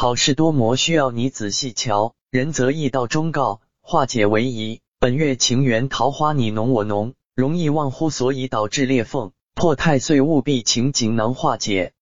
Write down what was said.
好事多磨，需要你仔细瞧。人则易道忠告，化解为宜。本月情缘桃花你浓我浓，容易忘乎所以导致裂缝破太岁，务必请锦囊化解。